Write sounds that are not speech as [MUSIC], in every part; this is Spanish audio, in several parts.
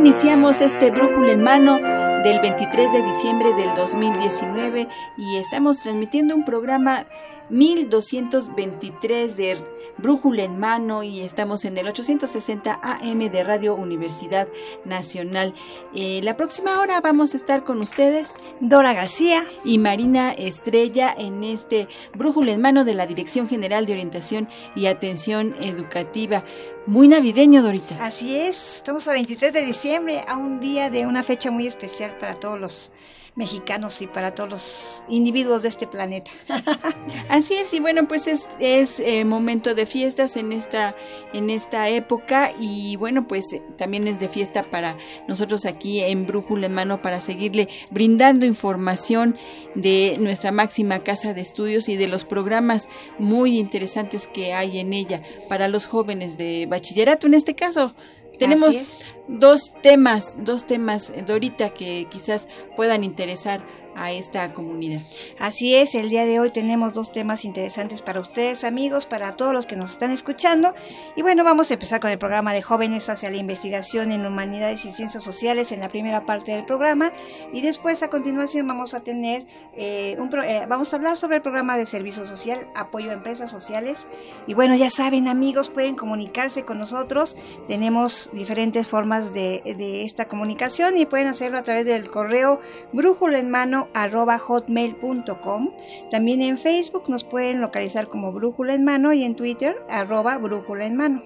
Iniciamos este brújula en mano del 23 de diciembre del 2019 y estamos transmitiendo un programa 1223 de Brújula en mano y estamos en el 860 AM de Radio Universidad Nacional. Eh, la próxima hora vamos a estar con ustedes Dora García y Marina Estrella en este Brújula en mano de la Dirección General de Orientación y Atención Educativa. Muy navideño, Dorita. Así es, estamos a 23 de diciembre, a un día de una fecha muy especial para todos los mexicanos y para todos los individuos de este planeta. [LAUGHS] Así es, y bueno, pues es, es eh, momento de fiestas en esta, en esta época y bueno, pues eh, también es de fiesta para nosotros aquí en Brújula en Mano para seguirle brindando información de nuestra máxima casa de estudios y de los programas muy interesantes que hay en ella para los jóvenes de bachillerato en este caso tenemos dos temas, dos temas, Dorita, que quizás puedan interesar a esta comunidad. Así es, el día de hoy tenemos dos temas interesantes para ustedes, amigos, para todos los que nos están escuchando. Y bueno, vamos a empezar con el programa de jóvenes hacia la investigación en humanidades y ciencias sociales en la primera parte del programa. Y después, a continuación, vamos a tener eh, un eh, vamos a hablar sobre el programa de servicio social, apoyo a empresas sociales. Y bueno, ya saben, amigos, pueden comunicarse con nosotros. Tenemos diferentes formas de, de esta comunicación y pueden hacerlo a través del correo brújula en mano hotmail.com. También en Facebook nos pueden localizar como Brújula en Mano y en Twitter arroba Brújula en Mano.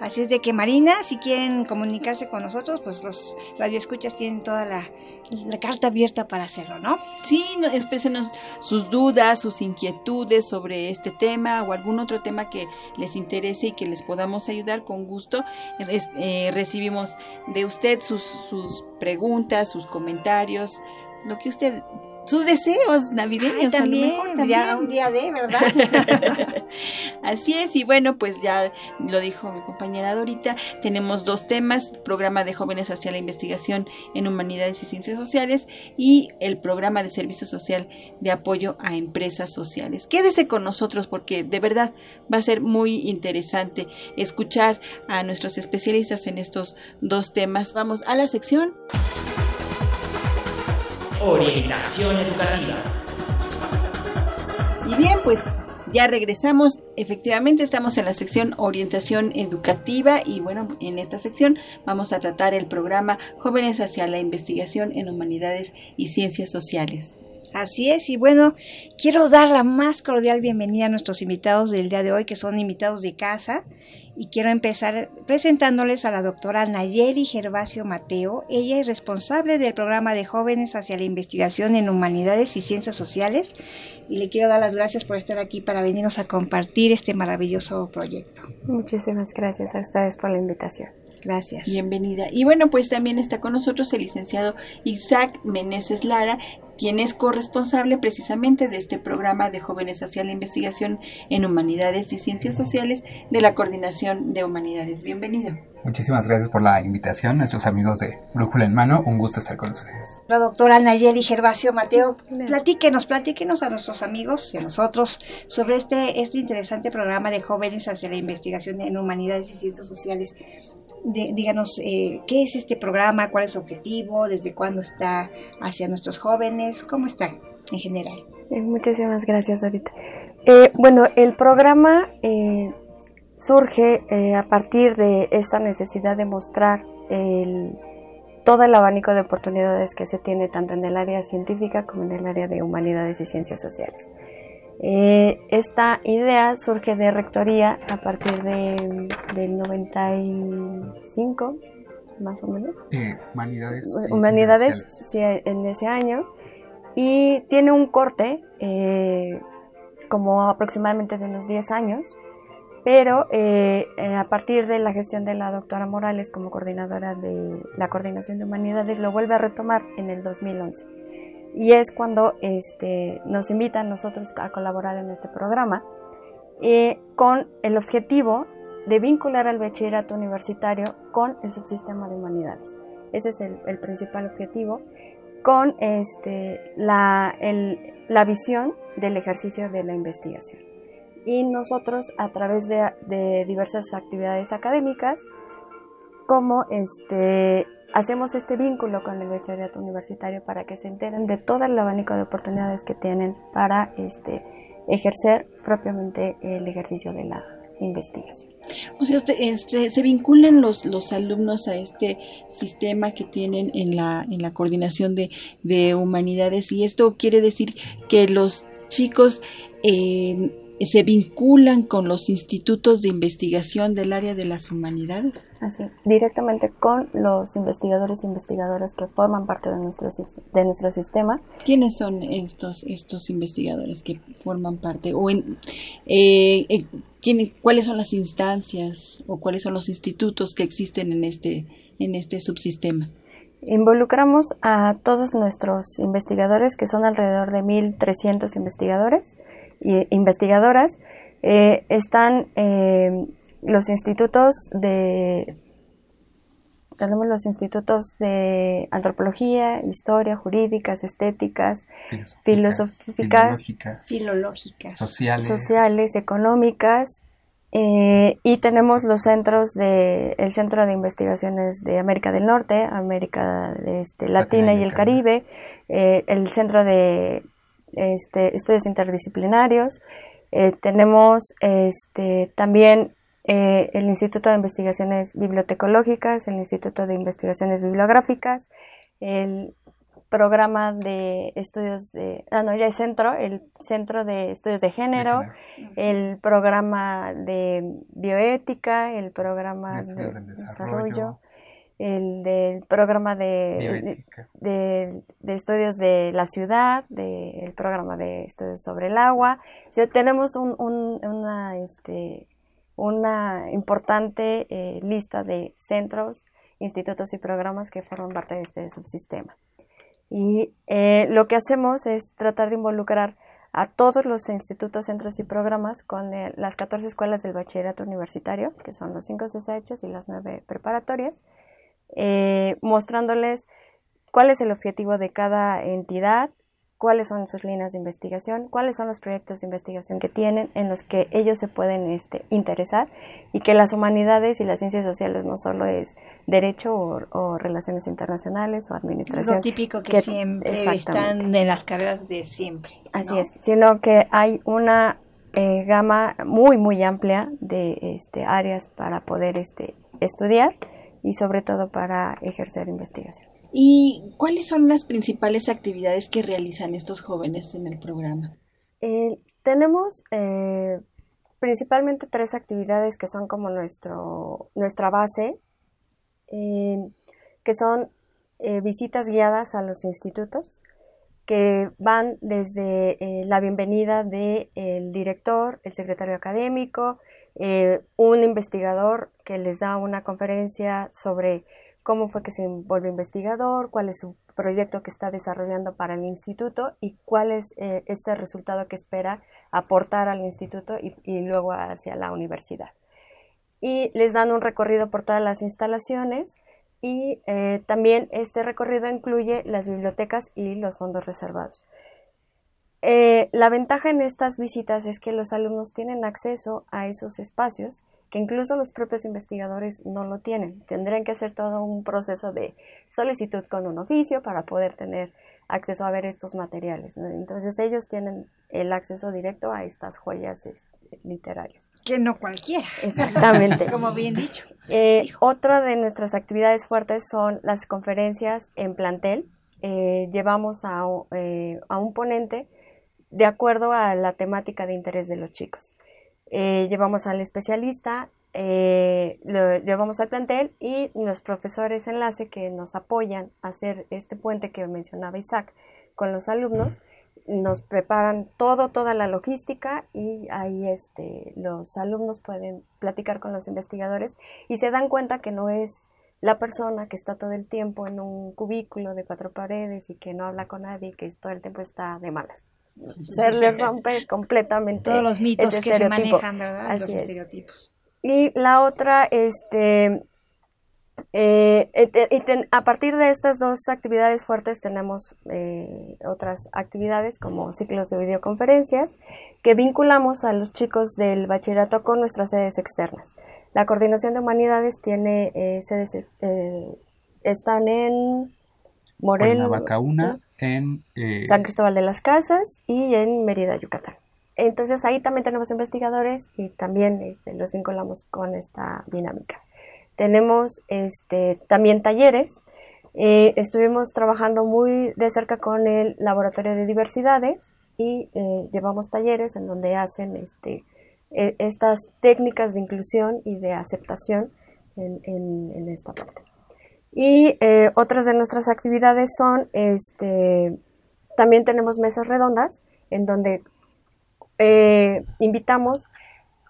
Así es de que Marina, si quieren comunicarse con nosotros, pues los radioescuchas tienen toda la, carta abierta para hacerlo, ¿no? Sí, no, sus dudas, sus inquietudes sobre este tema o algún otro tema que les interese y que les podamos ayudar con gusto. Eh, recibimos de usted sus, sus preguntas, sus comentarios, lo que usted sus deseos navideños también, ya un día de, ¿verdad? [LAUGHS] Así es, y bueno, pues ya lo dijo mi compañera Dorita, tenemos dos temas, programa de jóvenes hacia la investigación en humanidades y ciencias sociales y el programa de servicio social de apoyo a empresas sociales. Quédese con nosotros porque de verdad va a ser muy interesante escuchar a nuestros especialistas en estos dos temas. Vamos a la sección Orientación educativa. Y bien, pues ya regresamos. Efectivamente, estamos en la sección Orientación Educativa y bueno, en esta sección vamos a tratar el programa Jóvenes hacia la Investigación en Humanidades y Ciencias Sociales. Así es, y bueno, quiero dar la más cordial bienvenida a nuestros invitados del día de hoy, que son invitados de casa, y quiero empezar presentándoles a la doctora Nayeli Gervasio Mateo. Ella es responsable del programa de jóvenes hacia la investigación en humanidades y ciencias sociales, y le quiero dar las gracias por estar aquí para venirnos a compartir este maravilloso proyecto. Muchísimas gracias a ustedes por la invitación. Gracias. Bienvenida. Y bueno, pues también está con nosotros el licenciado Isaac Meneses Lara, quien es corresponsable precisamente de este programa de jóvenes hacia la investigación en humanidades y ciencias sociales de la Coordinación de Humanidades. Bienvenido. Muchísimas gracias por la invitación, nuestros amigos de Brújula en Mano. Un gusto estar con ustedes. La doctora Nayeli Gervasio Mateo, platíquenos, platíquenos a nuestros amigos y a nosotros sobre este, este interesante programa de jóvenes hacia la investigación en humanidades y ciencias sociales. Díganos, eh, ¿qué es este programa? ¿Cuál es su objetivo? ¿Desde cuándo está hacia nuestros jóvenes? ¿Cómo está en general? Eh, muchísimas gracias, ahorita. Eh, bueno, el programa surge eh, a partir de esta necesidad de mostrar el, todo el abanico de oportunidades que se tiene tanto en el área científica como en el área de humanidades y ciencias sociales. Eh, esta idea surge de rectoría a partir de, del 95, más o menos. Eh, humanidades. Humanidades, sí, en ese año. Y tiene un corte, eh, como aproximadamente de unos 10 años, pero eh, a partir de la gestión de la doctora Morales como coordinadora de la coordinación de humanidades, lo vuelve a retomar en el 2011 y es cuando este, nos invitan nosotros a colaborar en este programa eh, con el objetivo de vincular al bachillerato universitario con el subsistema de humanidades. Ese es el, principal objetivo, con este, la, la, visión del ejercicio de la investigación. Y nosotros, a través de, de diversas actividades académicas, como este, hacemos este vínculo con el bachillerato universitario para que se enteren de todo el abanico de oportunidades que tienen para este, ejercer propiamente el ejercicio de la investigación. O sea, este, se vinculan los, los alumnos a este sistema que tienen en la, en la coordinación de, de humanidades y esto quiere decir que los chicos eh, se vinculan con los institutos de investigación del área de las humanidades. Así directamente con los investigadores e investigadoras que forman parte de nuestro, de nuestro sistema. ¿Quiénes son estos, estos investigadores que forman parte? O en, eh, eh, ¿Cuáles son las instancias o cuáles son los institutos que existen en este, en este subsistema? Involucramos a todos nuestros investigadores, que son alrededor de 1.300 investigadores investigadoras eh, están eh, los institutos de tenemos los institutos de antropología, historia, jurídicas, estéticas, filosóficas, filológicas, sociales, sociales económicas, eh, y tenemos los centros de el Centro de Investigaciones de América del Norte, América este, Latina, y el Caribe, el Centro de este, estudios interdisciplinarios. Eh, tenemos este, también eh, el Instituto de Investigaciones Bibliotecológicas, el Instituto de Investigaciones Bibliográficas, el programa de estudios de, ah, no, ya es centro, el Centro de Estudios de Género, el programa de bioética, el programa de, desarrollo el del programa de, de, estudios de la ciudad, del programa de estudios sobre el agua. tenemos un, una, este, una importante eh, lista de centros, institutos y programas que forman parte de este subsistema. Y eh, lo que hacemos es tratar de involucrar a todos los institutos, centros y programas con eh, las 14 escuelas del bachillerato universitario, que son los 5 CSH y las 9 preparatorias, eh, mostrándoles cuál es el objetivo de cada entidad, cuáles son sus líneas de investigación, cuáles son los proyectos de investigación que tienen en los que ellos se pueden este, interesar y que las humanidades y las ciencias sociales no solo es derecho o, relaciones internacionales o administración. Lo típico que, siempre están en las carreras de siempre. Así es, sino que hay una eh, gama muy muy amplia de este, áreas para poder este, estudiar y sobre todo para ejercer investigación. ¿Y cuáles son las principales actividades que realizan estos jóvenes en el programa? Eh, tenemos eh, principalmente tres actividades que son como nuestro, nuestra base, eh, que son visitas guiadas a los institutos, que van desde la bienvenida del director, el secretario académico, eh, un investigador que les da una conferencia sobre cómo fue que se volvió investigador, cuál es su proyecto que está desarrollando para el instituto y cuál es eh, este resultado que espera aportar al instituto y, luego hacia la universidad. Y les dan un recorrido por todas las instalaciones y eh, también este recorrido incluye las bibliotecas y los fondos reservados. Eh, la ventaja en estas visitas es que los alumnos tienen acceso a esos espacios que incluso los propios investigadores no lo tienen. Tendrían que hacer todo un proceso de solicitud con un oficio para poder tener acceso a ver estos materiales. Entonces ellos tienen el acceso directo a estas joyas literarios. Que no cualquiera. Exactamente. [LAUGHS] Como bien dicho. Eh, otra de nuestras actividades fuertes son las conferencias en plantel. Eh, llevamos a, eh, a, un ponente de acuerdo a la temática de interés de los chicos. llevamos al especialista, lo llevamos al plantel y los profesores enlace que nos apoyan a hacer este puente que mencionaba Isaac con los alumnos nos preparan todo, toda la logística y ahí este, los alumnos pueden platicar con los investigadores y se dan cuenta que no es la persona que está todo el tiempo en un cubículo de cuatro paredes y que no habla con nadie que todo el tiempo está de malas. Se les rompe completamente todos los mitos que se manejan, ¿verdad? los estereotipos. Y la otra, este, eh, a partir de estas dos actividades fuertes tenemos eh, otras actividades como ciclos de videoconferencias que vinculamos a los chicos del bachillerato con nuestras sedes externas. La coordinación de humanidades tiene eh, sedes, están en Morelos, en San Cristóbal de las Casas y en Mérida, Yucatán. Entonces ahí también tenemos investigadores y también este, los vinculamos con esta dinámica. Tenemos este, también talleres. Eh, estuvimos trabajando muy de cerca con el Laboratorio de Diversidades y eh, llevamos talleres en donde hacen este, e, estas técnicas de inclusión y de aceptación en, esta parte. Y eh, otras de nuestras actividades son, este, también tenemos mesas redondas en donde invitamos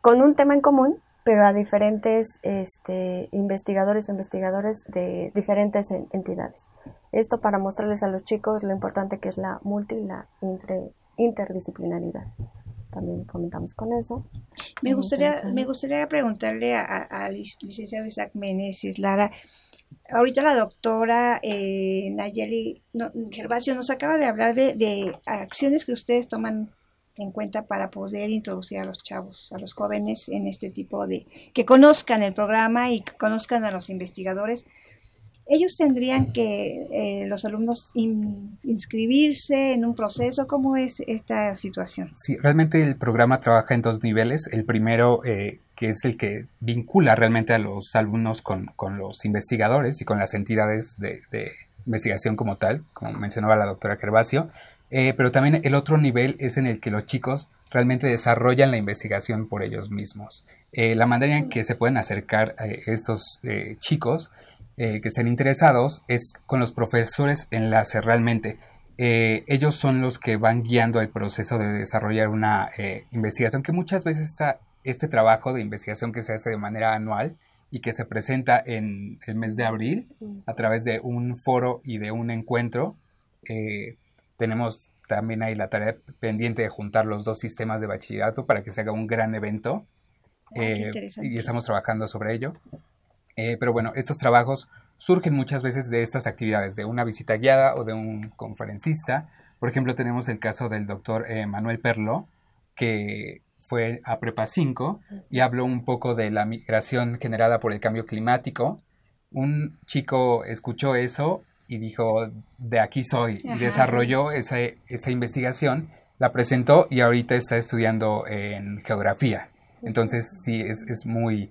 con un tema en común pero a diferentes este, investigadores o investigadores de diferentes entidades. Esto para mostrarles a los chicos lo importante que es la multi y la interdisciplinaridad. También comentamos con eso. Me gustaría, me gustaría preguntarle al licenciado Isaac Meneses, Lara, ahorita la doctora eh, Nayeli Gervasio nos acaba de hablar de, de acciones que ustedes toman en cuenta para poder introducir a los chavos, a los jóvenes en este tipo de, que conozcan el programa y que conozcan a los investigadores. Ellos tendrían que, eh, los alumnos, inscribirse en un proceso. ¿Cómo es esta situación? Sí, realmente el programa trabaja en dos niveles. El primero, eh, que es el que vincula realmente a los alumnos con, con los investigadores y con las entidades de, investigación como tal, como mencionaba la doctora Gervasio eh, pero también el otro nivel es en el que los chicos realmente desarrollan la investigación por ellos mismos. Eh, la manera en que se pueden acercar a estos eh, que estén interesados es con los profesores enlace realmente. ellos son los que van guiando el proceso de desarrollar una investigación que muchas veces está este trabajo de investigación que se hace de manera anual y que se presenta en el mes de abril a través de un foro y de un encuentro tenemos también ahí la tarea pendiente de juntar los dos sistemas de bachillerato para que se haga un gran evento. Ah, eh, y estamos trabajando sobre ello. Eh, pero bueno, estos trabajos surgen muchas veces de estas actividades, de una visita guiada o de un conferencista. Por ejemplo, tenemos el caso del doctor eh, Manuel Perlo, que fue a Prepa 5 y habló un poco de la migración generada por el cambio climático. Un chico escuchó eso y dijo, de aquí soy, y desarrolló esa, esa investigación, la presentó y ahorita está estudiando en geografía. Entonces sí, es, es muy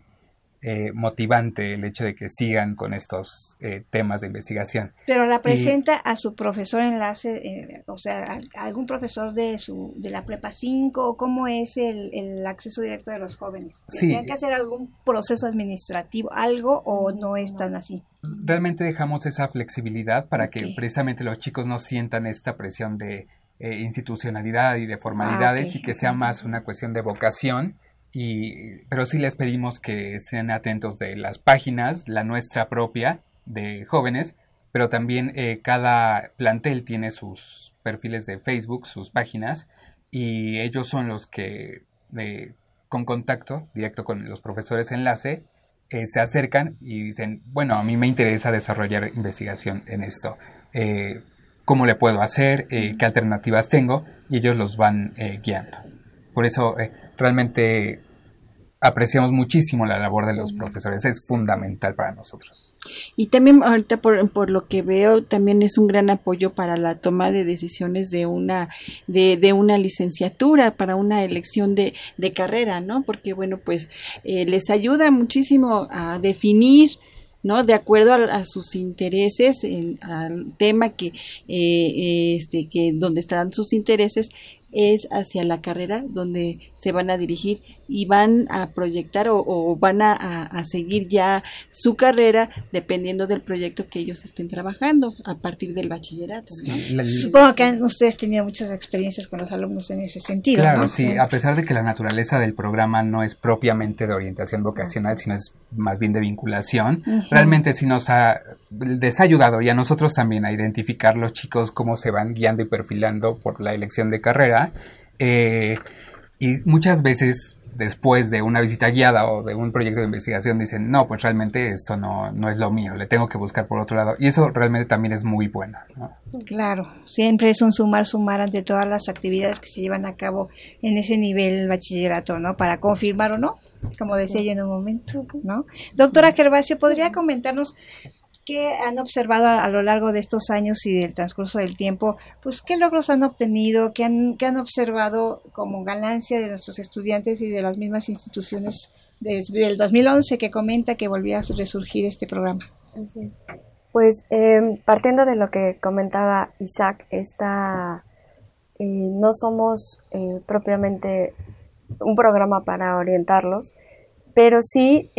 eh, motivante el hecho de que sigan con estos eh, temas de investigación. Pero la presenta a su profesor enlace, eh, o sea, a, algún profesor de su de la prepa 5 o cómo es el, el acceso directo de los jóvenes. Sí. ¿Tienen que hacer algún proceso administrativo, algo o no es tan así? Realmente dejamos esa flexibilidad para que precisamente los chicos no sientan esta presión de institucionalidad y de formalidades ah, y que sea más una cuestión de vocación y, pero sí les pedimos que estén atentos de las páginas, la nuestra propia de jóvenes, pero también eh, cada plantel tiene sus perfiles de Facebook, sus páginas, y ellos son los que eh, con contacto directo con los profesores enlace eh, se acercan y dicen, bueno, a mí me interesa desarrollar investigación en esto. ¿Cómo le puedo hacer? ¿Qué alternativas tengo? Y ellos los van guiando. Por eso realmente apreciamos muchísimo la labor de los profesores, es fundamental para nosotros. Y también ahorita por, por lo que veo, también es un gran apoyo para la toma de decisiones de una, de, de una licenciatura, para una elección de, de carrera, ¿no? Porque bueno, pues eh, les ayuda muchísimo a definir ¿no? De acuerdo a, sus intereses, en, al tema que, eh, este, que donde están sus intereses, es hacia la carrera donde se van a dirigir y van a proyectar o, van a, seguir ya su carrera dependiendo del proyecto que ellos estén trabajando a partir del bachillerato. Supongo que han ustedes tenido muchas experiencias con los alumnos en ese sentido. Claro, sí, a pesar de que la naturaleza del programa no es propiamente de orientación vocacional, sino es más bien de vinculación, realmente sí nos ha les ha ayudado y a nosotros también a identificar los chicos cómo se van guiando y perfilando por la elección de carrera. Eh, y muchas veces después de una visita guiada o de un proyecto de investigación dicen, no, pues realmente esto no, no es lo mío, le tengo que buscar por otro lado. Y eso realmente también es muy bueno. Claro, siempre es un sumar, sumar ante todas las actividades que se llevan a cabo en ese nivel bachillerato, ¿no? Para confirmar o no, como decía yo en un momento, ¿no? Doctora Gervasio, ¿podría comentarnos ¿Qué han observado a, lo largo de estos años y del transcurso del tiempo? Pues, ¿qué logros han obtenido? ¿Qué han, observado como ganancia de nuestros estudiantes y de las mismas instituciones desde el 2011 que comenta que volvía a resurgir este programa? Pues, eh, partiendo de lo que comentaba Isaac, esta, eh, no somos eh, propiamente un programa para orientarlos, pero sí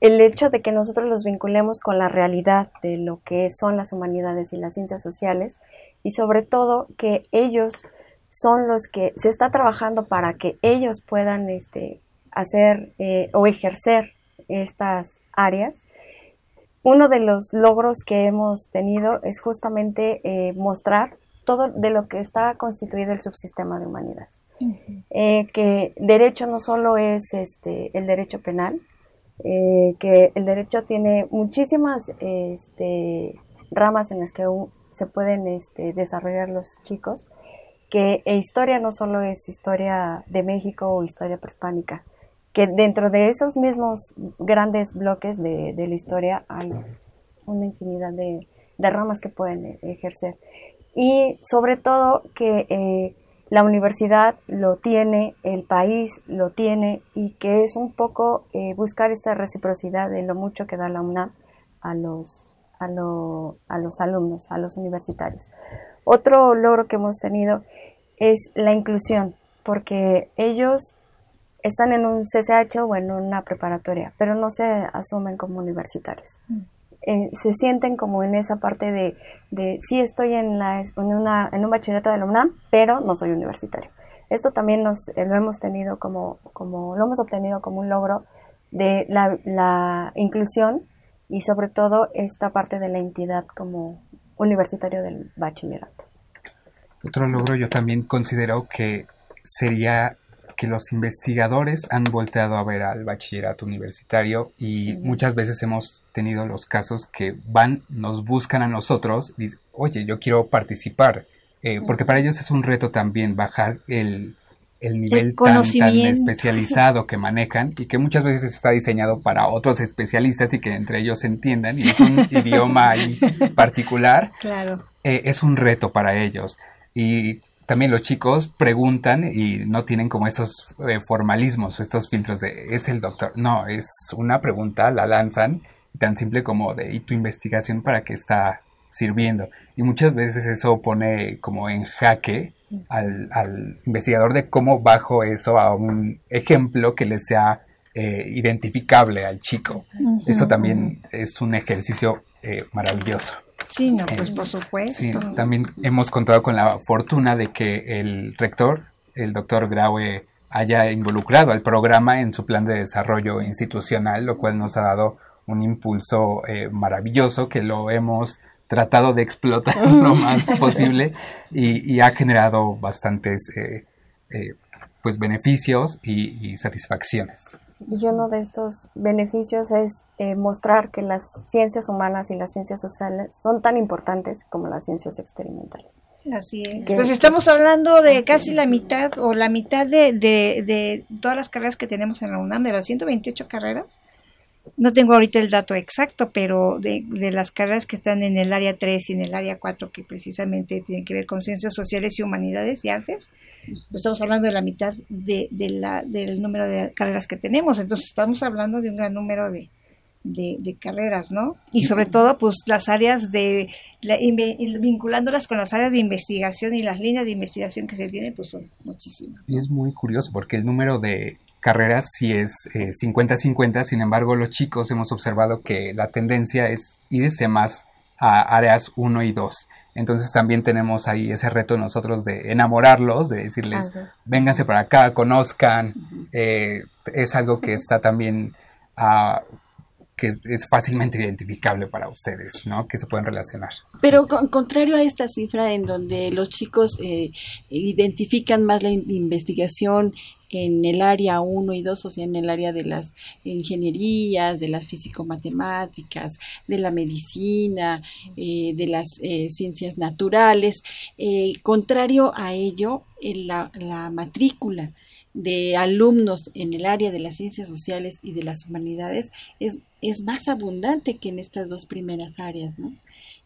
el hecho de que nosotros los vinculemos con la realidad de lo que son las humanidades y las ciencias sociales y sobre todo que ellos son los que se está trabajando para que ellos puedan este, hacer eh, o ejercer estas áreas. Uno de los logros que hemos tenido es justamente eh, mostrar todo de lo que está constituido el subsistema de humanidades. Eh, que derecho no solo es este, el derecho penal, eh, que el derecho tiene muchísimas este, ramas en las que se pueden este, desarrollar los chicos, que historia no solo es historia de México o historia prehispánica, que dentro de esos mismos grandes bloques de, la historia hay una infinidad de, ramas que pueden ejercer. Y sobre todo que eh, la universidad lo tiene, el país lo tiene y que es un poco eh, buscar esta reciprocidad de lo mucho que da la UNAM a los, a, a los alumnos, a los universitarios. Otro logro que hemos tenido es la inclusión, porque ellos están en un CCH o en una preparatoria, pero no se asumen como universitarios. Mm. Se sienten como en esa parte de, de sí estoy en, la, en, una, en un bachillerato de la UNAM, pero no soy universitario. Esto también nos, eh, lo hemos tenido como, como, lo hemos obtenido como un logro de la, la inclusión y sobre todo esta parte de la entidad como universitario del bachillerato. Otro logro yo también considero que sería que los investigadores han volteado a ver al bachillerato universitario y muchas veces hemos tenido los casos que van, nos buscan a nosotros y dicen, oye, yo quiero participar, eh, porque para ellos es un reto también bajar el, nivel tan, especializado que manejan y que muchas veces está diseñado para otros especialistas y que entre ellos se entiendan y es un idioma particular. [LAUGHS] Claro. Eh, es un reto para ellos. Y también los chicos preguntan y no tienen como estos eh, formalismos, estos filtros de ¿es el doctor? No, es una pregunta, la lanzan tan simple como de ¿y tu investigación para qué está sirviendo? Y muchas veces eso pone como en jaque al, investigador de cómo bajo eso a un ejemplo que le sea eh, identificable al chico. Eso también es un ejercicio eh, maravilloso. Sí, no, pues por supuesto. también hemos contado con la fortuna de que el rector, el doctor Graue, haya involucrado al programa en su plan de desarrollo institucional, lo cual nos ha dado un impulso eh, maravilloso que lo hemos tratado de explotar [LAUGHS] lo más [LAUGHS] posible y, ha generado bastantes eh, eh, pues beneficios y, satisfacciones. Y uno de estos beneficios es eh, mostrar que las ciencias humanas y las ciencias sociales son tan importantes como las ciencias experimentales. Así es. Pues estamos hablando de casi la mitad o la mitad de, de, de, todas las carreras que tenemos en la UNAM, de las 128 carreras. No tengo ahorita el dato exacto, pero de, de las carreras que están en el área 3 y en el área 4, que precisamente tienen que ver con ciencias sociales y humanidades y artes, pues estamos hablando de la mitad de, de la, del número de carreras que tenemos. Entonces estamos hablando de un gran número de, de, carreras, ¿no? Y sobre todo, pues las áreas de, vinculándolas con las áreas de investigación y las líneas de investigación que se tienen, pues son muchísimas. Y es muy curioso porque el número de carreras sí es 50-50, sin embargo los chicos hemos observado que la tendencia es irse más a áreas 1 y 2. Entonces también tenemos ahí ese reto nosotros de enamorarlos, de decirles, vénganse para acá, conozcan. Eh, es algo que está también uh, que es fácilmente identificable para ustedes, ¿no? Que se pueden relacionar. Pero con, contrario a esta cifra en donde los chicos eh, identifican más la investigación en el área 1 y 2, o sea, en el área de las ingenierías, de las físico-matemáticas, de la medicina, eh, de las eh, ciencias naturales. contrario a ello, en la, la matrícula de alumnos en el área de las ciencias sociales y de las humanidades es, es más abundante que en estas dos primeras áreas, ¿no?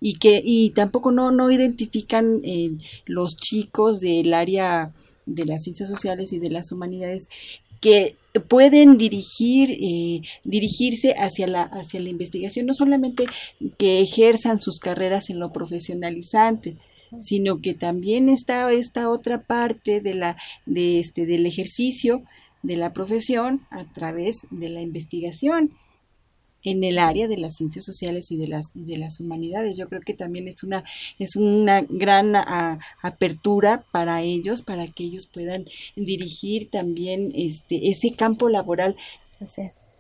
Y que y tampoco no, no identifican eh, los chicos del área de las ciencias sociales y de las humanidades que pueden dirigir eh, dirigirse hacia la hacia la investigación no solamente que ejerzan sus carreras en lo profesionalizante sino que también está esta otra parte de la de este del ejercicio de la profesión a través de la investigación en el área de las ciencias sociales y de las de las humanidades. Yo creo que también es una es una gran apertura para ellos para que ellos puedan dirigir también este ese campo laboral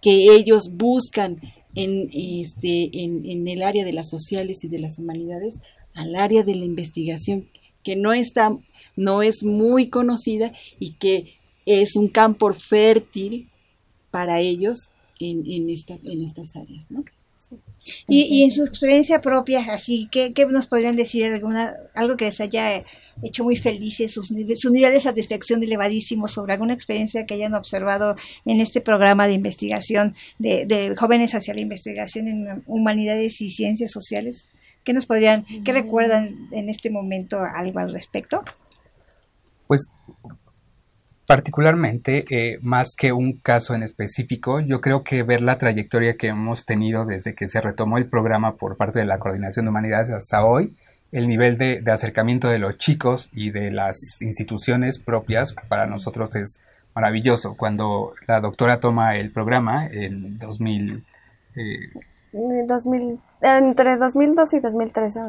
que ellos buscan en este en, en el área de las sociales y de las humanidades al área de la investigación que no está no es muy conocida y que es un campo fértil para ellos en, en, esta, en estas áreas, ¿no? Y, y, en su experiencia propia, así, ¿qué, qué nos podrían decir? Alguna, algo que les haya hecho muy felices, sus, su nivel de satisfacción elevadísimo sobre alguna experiencia que hayan observado en este programa de investigación de, de jóvenes hacia la investigación en humanidades y ciencias sociales? ¿Qué nos podrían, qué recuerdan en este momento algo al respecto? Pues particularmente, eh, más que un caso en específico, yo creo que ver la trayectoria que hemos tenido desde que se retomó el programa por parte de la Coordinación de Humanidades hasta hoy, el nivel de, acercamiento de los chicos y de las instituciones propias para nosotros es maravilloso. Cuando la doctora toma el programa en 2000, 2000, entre 2002 y 2013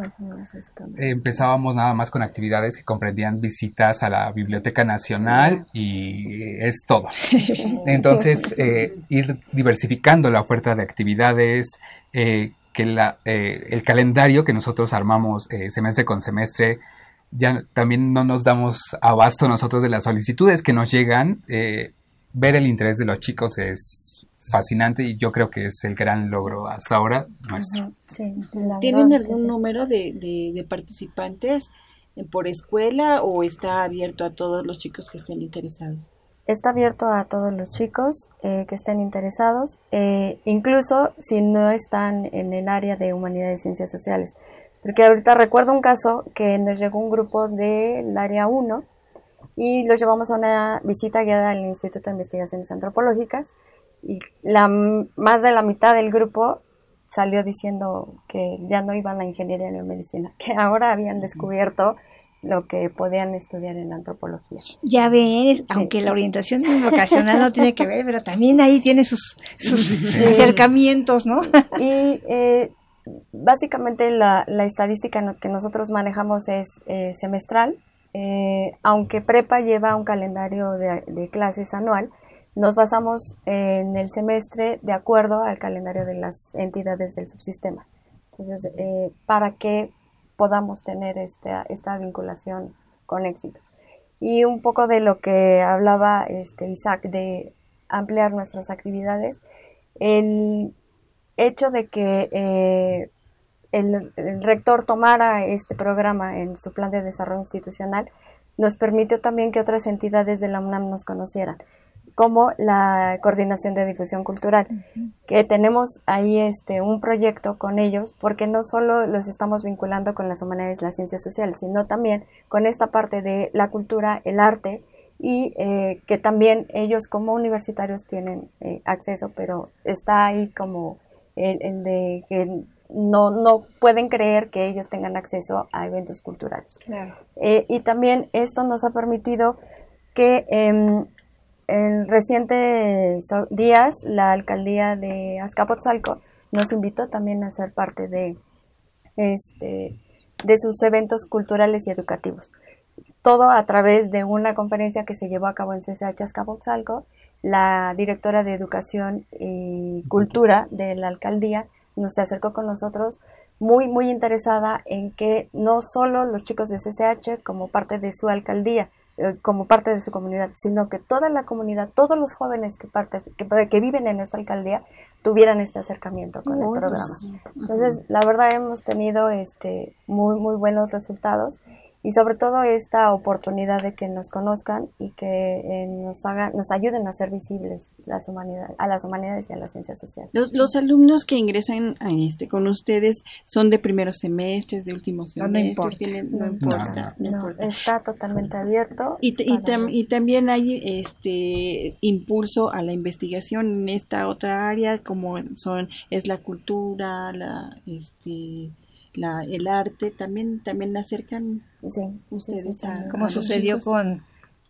empezábamos nada más con actividades que comprendían visitas a la Biblioteca Nacional y es todo. Entonces, [LAUGHS] eh, ir diversificando la oferta de actividades, eh, que la, eh, el calendario que nosotros armamos semestre con semestre, ya también no nos damos abasto nosotros de las solicitudes que nos llegan. ver el interés de los chicos es fascinante y yo creo que es el gran logro hasta ahora nuestro. ¿Tienen algún número de, de, participantes por escuela o está abierto a todos los chicos que estén interesados? Está abierto a todos los chicos eh, que estén interesados, eh, incluso si no están en el área de humanidades y ciencias sociales. Porque ahorita recuerdo un caso que nos llegó un grupo del área 1 y los llevamos a una visita guiada al Instituto de Investigaciones Antropológicas y la, más de la mitad del grupo salió diciendo que ya no iban a ingeniería ni la medicina, que ahora habían descubierto lo que podían estudiar en antropología. Ya ves, aunque la orientación vocacional no tiene que ver, pero también ahí tiene sus, sus acercamientos, ¿no? Y eh, básicamente la, la, estadística que nosotros manejamos es eh, semestral, eh, aunque Prepa lleva un calendario de, de clases anual, nos basamos en el semestre de acuerdo al calendario de las entidades del subsistema. Entonces, eh, para que podamos tener esta, esta vinculación con éxito. Y un poco de lo que hablaba este Isaac de ampliar nuestras actividades. El hecho de que eh, el, rector tomara este programa en su plan de desarrollo institucional nos permitió también que otras entidades de la UNAM nos conocieran, como la Coordinación de Difusión Cultural, que tenemos ahí este un proyecto con ellos, porque no solo los estamos vinculando con las humanidades las ciencias sociales, sino también con esta parte de la cultura, el arte, y eh, que también ellos como universitarios tienen eh, acceso, pero está ahí como el, de que no, no pueden creer que ellos tengan acceso a eventos culturales. Eh, y también esto nos ha permitido que em, en recientes días la alcaldía de Azcapotzalco nos invitó también a ser parte de, este, de sus eventos culturales y educativos. Todo a través de una conferencia que se llevó a cabo en CCH Azcapotzalco la directora de Educación y Cultura de la alcaldía nos acercó con nosotros muy, muy interesada en que no solo los chicos de CCH como parte de su alcaldía, eh, como parte de su comunidad, sino que toda la comunidad, todos los jóvenes que, parte, que, viven en esta alcaldía tuvieran este acercamiento con el programa. Entonces, la verdad hemos tenido este muy muy buenos resultados y sobre todo esta oportunidad de que nos conozcan y que eh, nos hagan, nos ayuden a ser visibles las humanidades, a las humanidades y a las ciencias sociales. Los, alumnos que ingresan a este con ustedes son de primeros semestres, de últimos semestres, no, importa, no, está totalmente abierto. Y, y, también hay este impulso a la investigación en esta otra área como son es la cultura, la este la, el arte, también, también acercan sí, ustedes como sucedió con,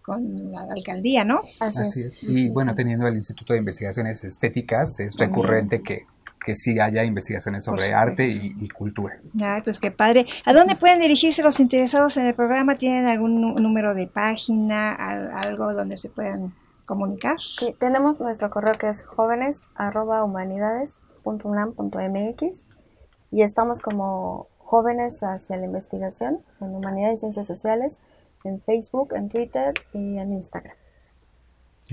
con la alcaldía, ¿no? Así, es. Y bueno, teniendo el Instituto de Investigaciones Estéticas, es recurrente que, que sí haya investigaciones sobre arte y, cultura. Ah, pues qué padre. ¿A dónde pueden dirigirse los interesados en el programa? ¿Tienen algún número de página, algo donde se puedan comunicar? Sí, tenemos nuestro correo que es jóvenes y estamos como jóvenes hacia la investigación en humanidades y ciencias sociales en Facebook, en Twitter y en Instagram.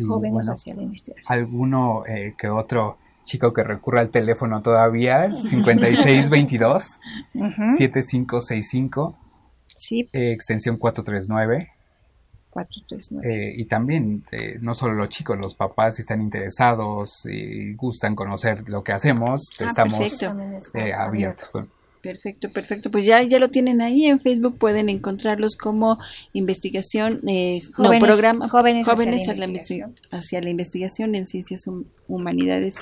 jóvenes hacia la investigación. ¿Alguno eh, que otro chico que recurra al teléfono todavía? 5622 7565 sí. Eh, extensión 439. 439. Eh, y también, eh, no solo los chicos, los papás si están interesados y gustan conocer lo que hacemos, ah, estamos eh, abiertos. Perfecto, perfecto. Pues ya, ya lo tienen ahí en Facebook, pueden encontrarlos como investigación, eh, no, programa Jóvenes, hacia, la investigación en ciencias humanidades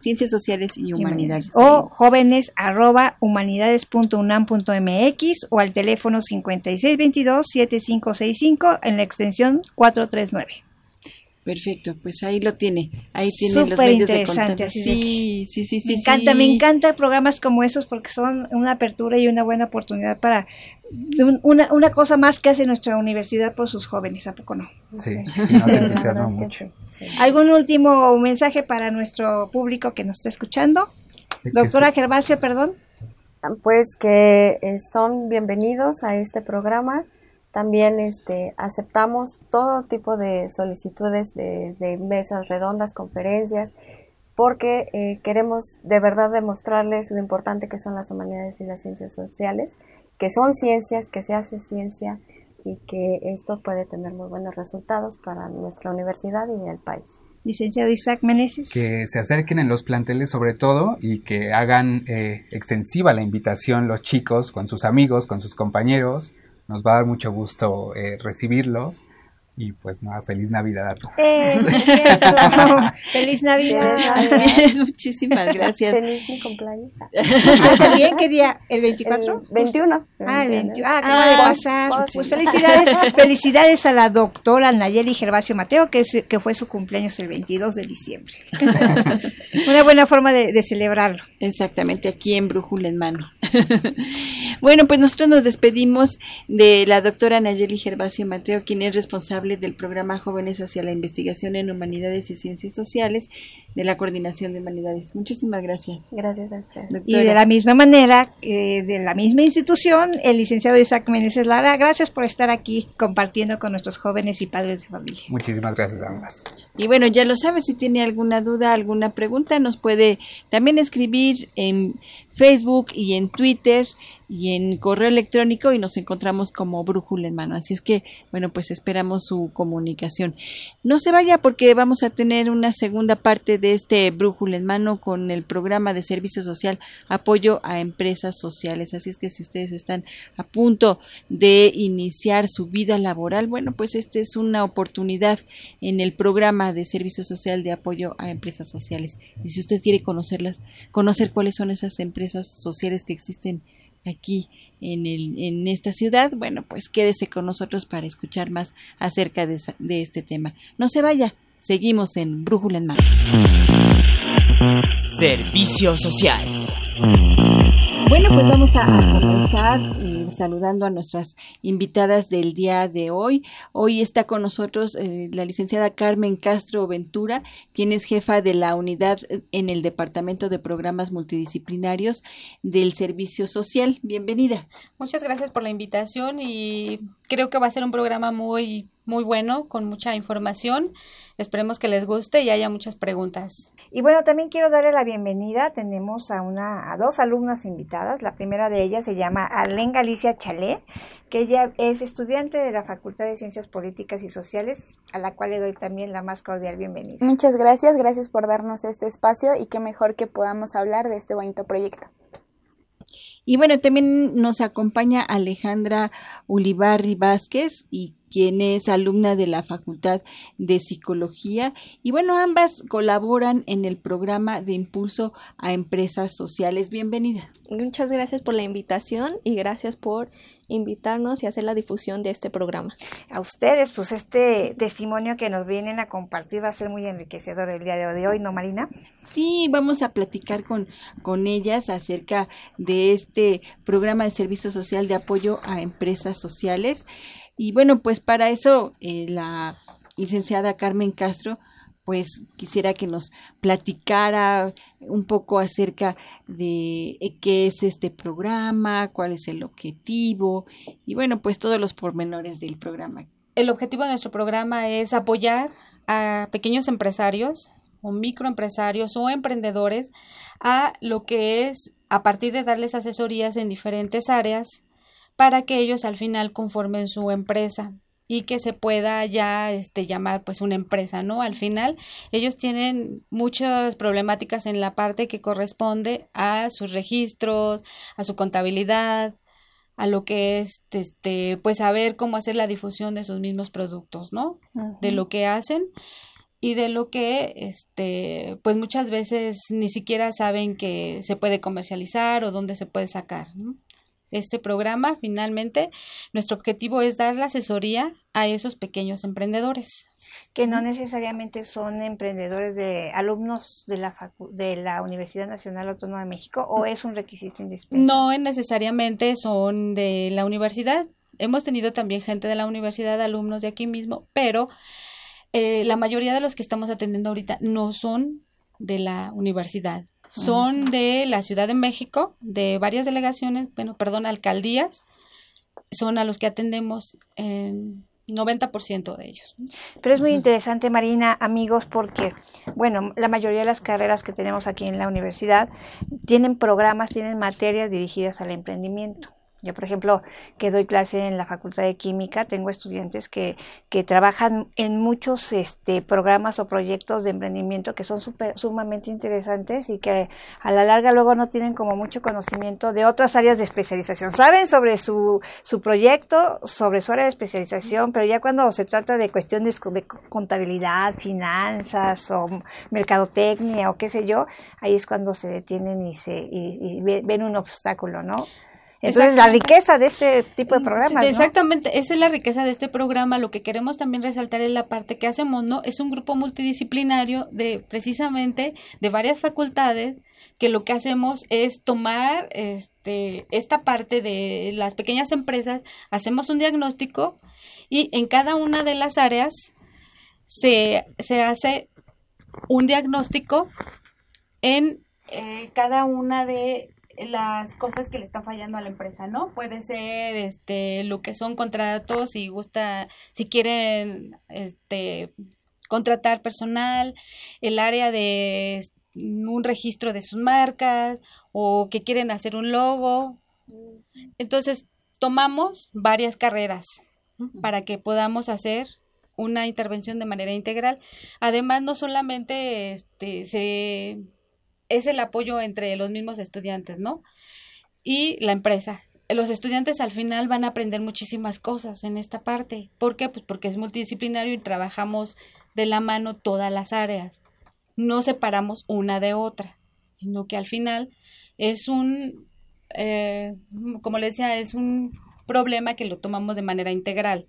Ciencias Sociales y Humanidades. O jóvenes arroba humanidades.unam.mx o al teléfono 5622-7565 en la extensión 439. Perfecto, pues ahí lo tiene. Ahí tiene los medios de contacto. Sí, sí, sí, sí. Me encanta, me encanta programas como esos porque son una apertura y una buena oportunidad para una, una cosa más que hace nuestra universidad por sus jóvenes, ¿a poco no? Sí, [LAUGHS] nos mucho. ¿Algún último mensaje para nuestro público que nos está escuchando? Doctora Gervasio, perdón. Pues que eh, son bienvenidos a este programa también este, aceptamos todo tipo de solicitudes desde mesas redondas, conferencias, porque eh, queremos de verdad demostrarles lo importante que son las humanidades y las ciencias sociales, que son ciencias, que se hace ciencia y que esto puede tener muy buenos resultados para nuestra universidad y el país. Licenciado Isaac Meneses. Que se acerquen en los planteles sobre todo y que hagan eh, extensiva la invitación los chicos con sus amigos, con sus compañeros, nos va a dar mucho gusto eh, recibirlos. Y pues nada, feliz Navidad a todos. Eh, feliz Navidad. Muchísimas [LAUGHS] gracias. Feliz mi cumpleaños. Ah, ¿También? ¿Qué día? ¿El 24? 21. Ah, el 21. Ah, acaba de pasar. Pues felicidades, [LAUGHS] felicidades a la doctora Nayeli Gervasio Mateo, que, es, que fue su cumpleaños el 22 de diciembre. [LAUGHS] Una buena forma de, celebrarlo. Exactamente, aquí en Brújula en mano. Bueno, pues nosotros nos despedimos de la doctora Nayeli Gervasio Mateo, quien es responsable del programa Jóvenes hacia la Investigación en Humanidades y Ciencias Sociales de la Coordinación de Humanidades. Muchísimas gracias. Gracias a usted. Y de la misma manera, eh, de la misma institución, el licenciado Isaac Meneses Lara, gracias por estar aquí compartiendo con nuestros jóvenes y padres de familia. Muchísimas gracias a ambas. Y bueno, ya lo sabe, si tiene alguna duda, alguna pregunta, nos puede también escribir en Facebook y en Twitter y en correo electrónico y nos encontramos como brújula en mano. Así es que, bueno, pues esperamos su comunicación. No se vaya porque vamos a tener una segunda parte de este brújula en mano con el programa de servicio social apoyo a empresas sociales. Así es que si ustedes están a punto de iniciar su vida laboral, bueno, pues esta es una oportunidad en el programa de servicio social de apoyo a empresas sociales. Y si usted quiere conocerlas, conocer cuáles son esas empresas sociales que existen aquí en, el, en esta ciudad, bueno, pues quédese con nosotros para escuchar más acerca de, de este tema. No se vaya, seguimos en Brújula en Mano. Servicio social. Bueno, pues vamos a, comenzar eh, saludando a nuestras invitadas del día de hoy. Hoy está con nosotros eh, la licenciada Carmen Castro Ventura, quien es jefa de la unidad en el Departamento de Programas Multidisciplinarios del Servicio Social. Bienvenida. Muchas gracias por la invitación y creo que va a ser un programa muy muy bueno, con mucha información. Esperemos que les guste y haya muchas preguntas. Y bueno, también quiero darle la bienvenida. Tenemos a una, a dos alumnas invitadas. La primera de ellas se llama Arlene Galicia Chalé, que ella es estudiante de la Facultad de Ciencias Políticas y Sociales, a la cual le doy también la más cordial bienvenida. Muchas gracias, gracias por darnos este espacio y qué mejor que podamos hablar de este bonito proyecto. Y bueno, también nos acompaña Alejandra Ulibarri Vázquez y quien es alumna de la Facultad de Psicología. Y bueno, ambas colaboran en el programa de impulso a empresas sociales. Bienvenida. Muchas gracias por la invitación y gracias por invitarnos y hacer la difusión de este programa. A ustedes, pues este testimonio que nos vienen a compartir va a ser muy enriquecedor el día de hoy, ¿no, Marina? Sí, vamos a platicar con, con ellas acerca de este programa de servicio social de apoyo a empresas sociales. Y bueno, pues para eso eh, la licenciada Carmen Castro pues quisiera que nos platicara un poco acerca de eh, qué es este programa, cuál es el objetivo y bueno, pues todos los pormenores del programa. El objetivo de nuestro programa es apoyar a pequeños empresarios o microempresarios o emprendedores a lo que es a partir de darles asesorías en diferentes áreas para que ellos al final conformen su empresa y que se pueda ya este llamar pues una empresa, ¿no? Al final ellos tienen muchas problemáticas en la parte que corresponde a sus registros, a su contabilidad, a lo que es este pues saber cómo hacer la difusión de sus mismos productos, ¿no? De lo que hacen y de lo que este pues muchas veces ni siquiera saben que se puede comercializar o dónde se puede sacar, ¿no? Este programa, finalmente, nuestro objetivo es dar la asesoría a esos pequeños emprendedores. Que no necesariamente son emprendedores de alumnos de la, de la Universidad Nacional Autónoma de México o es un requisito indispensable. No necesariamente son de la universidad. Hemos tenido también gente de la universidad, alumnos de aquí mismo, pero eh, la mayoría de los que estamos atendiendo ahorita no son de la universidad son de la Ciudad de México, de varias delegaciones, bueno, perdón, alcaldías, son a los que atendemos en 90% de ellos. Pero es muy interesante, Marina, amigos, porque, bueno, la mayoría de las carreras que tenemos aquí en la universidad tienen programas, tienen materias dirigidas al emprendimiento. Yo, por ejemplo, que doy clase en la Facultad de Química, tengo estudiantes que, que trabajan en muchos este, programas o proyectos de emprendimiento que son super, sumamente interesantes y que a la larga luego no tienen como mucho conocimiento de otras áreas de especialización. Saben sobre su, su proyecto, sobre su área de especialización, pero ya cuando se trata de cuestiones de contabilidad, finanzas o mercadotecnia o qué sé yo, ahí es cuando se detienen y, se, y ven un obstáculo, ¿no? Entonces, la riqueza de este tipo de programas. Exactamente, esa es la riqueza de este programa. Lo que queremos también resaltar es la parte que hacemos, ¿no? Es un grupo multidisciplinario de precisamente de varias facultades que lo que hacemos es tomar este, esta parte de las pequeñas empresas, hacemos un diagnóstico y en cada una de las áreas se, se hace un diagnóstico en eh, cada una de las cosas que le está fallando a la empresa, ¿no? Puede ser este lo que son contratos, si gusta, si quieren este contratar personal, el área de un registro de sus marcas o que quieren hacer un logo. Entonces, tomamos varias carreras para que podamos hacer una intervención de manera integral. Además, no solamente este, se es el apoyo entre los mismos estudiantes, ¿no? Y la empresa. Los estudiantes al final van a aprender muchísimas cosas en esta parte. ¿Por qué? Pues porque es multidisciplinario y trabajamos de la mano todas las áreas. No separamos una de otra, sino que al final es un, eh, como le decía, es un problema que lo tomamos de manera integral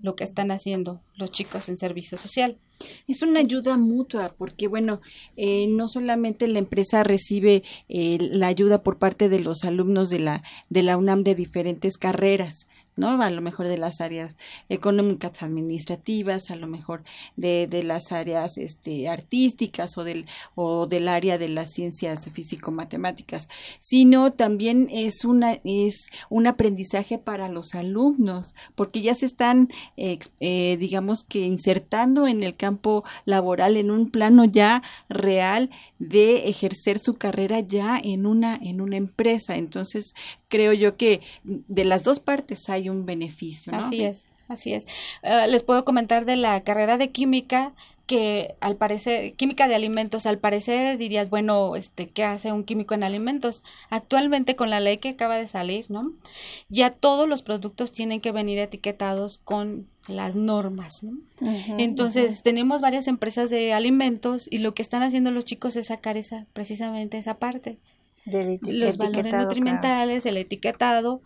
lo que están haciendo los chicos en servicio social. Es una ayuda mutua porque, bueno, eh, no solamente la empresa recibe eh, la ayuda por parte de los alumnos de la, de la UNAM de diferentes carreras, ¿no? A lo mejor de las áreas económicas administrativas, a lo mejor de, de las áreas este, artísticas o del, o del área de las ciencias físico-matemáticas, sino también es, una, es un aprendizaje para los alumnos, porque ya se están, eh, digamos que insertando en el campo laboral en un plano ya real de ejercer su carrera ya en una, en una empresa. Entonces, creo yo que de las dos partes hay un beneficio. ¿no? Así es, así es. Uh, les puedo comentar de la carrera de química que al parecer, química de alimentos, al parecer dirías, bueno, este, ¿qué hace un químico en alimentos? Actualmente con la ley que acaba de salir, ¿no? Ya todos los productos tienen que venir etiquetados con las normas, ¿no? Entonces, tenemos varias empresas de alimentos y lo que están haciendo los chicos es sacar esa, precisamente esa parte. Del los valores nutrimentales, claro. el etiquetado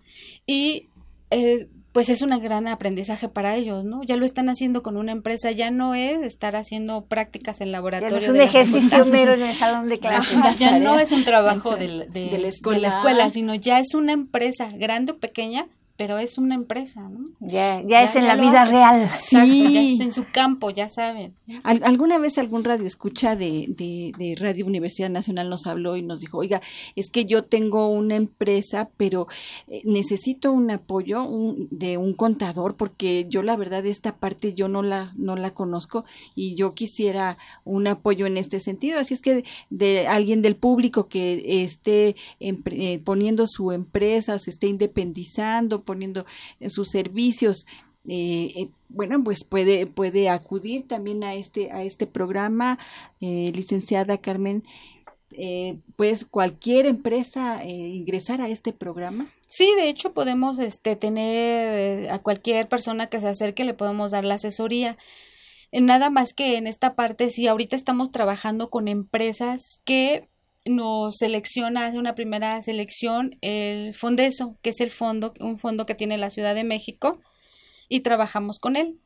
y eh, pues es un gran aprendizaje para ellos, ¿no? Ya lo están haciendo con una empresa, ya no es estar haciendo prácticas en laboratorio. Ya no es un ejercicio mero en el salón de [LAUGHS] clases. ya no es un trabajo [LAUGHS] de, de, de, la escuela. de, la escuela. sino ya es una empresa, grande o pequeña, pero es una empresa, ¿no? Ya, ya, ya es en ya la vida hace. real. Exacto, sí. ya es en su campo, ya saben. Al, ¿Alguna vez algún radio escucha de, de, de, Radio Universidad Nacional nos habló y nos dijo, oiga, es que yo tengo una empresa, pero eh, necesito un apoyo un, de un contador porque yo la verdad esta parte yo no la, no la conozco y yo quisiera un apoyo en este sentido. Así es que de, de alguien del público que esté eh, poniendo su empresa, se esté independizando, poniendo sus servicios eh, eh, bueno pues puede puede acudir también a este a este programa eh, licenciada Carmen eh, pues cualquier empresa ingresar a este programa Sí, de hecho podemos este tener a cualquier persona que se acerque le podemos dar la asesoría. Nada más que en esta parte, si ahorita estamos trabajando con empresas que nos selecciona, hace una primera selección el Fondeso, que es el fondo, un fondo que tiene la Ciudad de México, y trabajamos con él.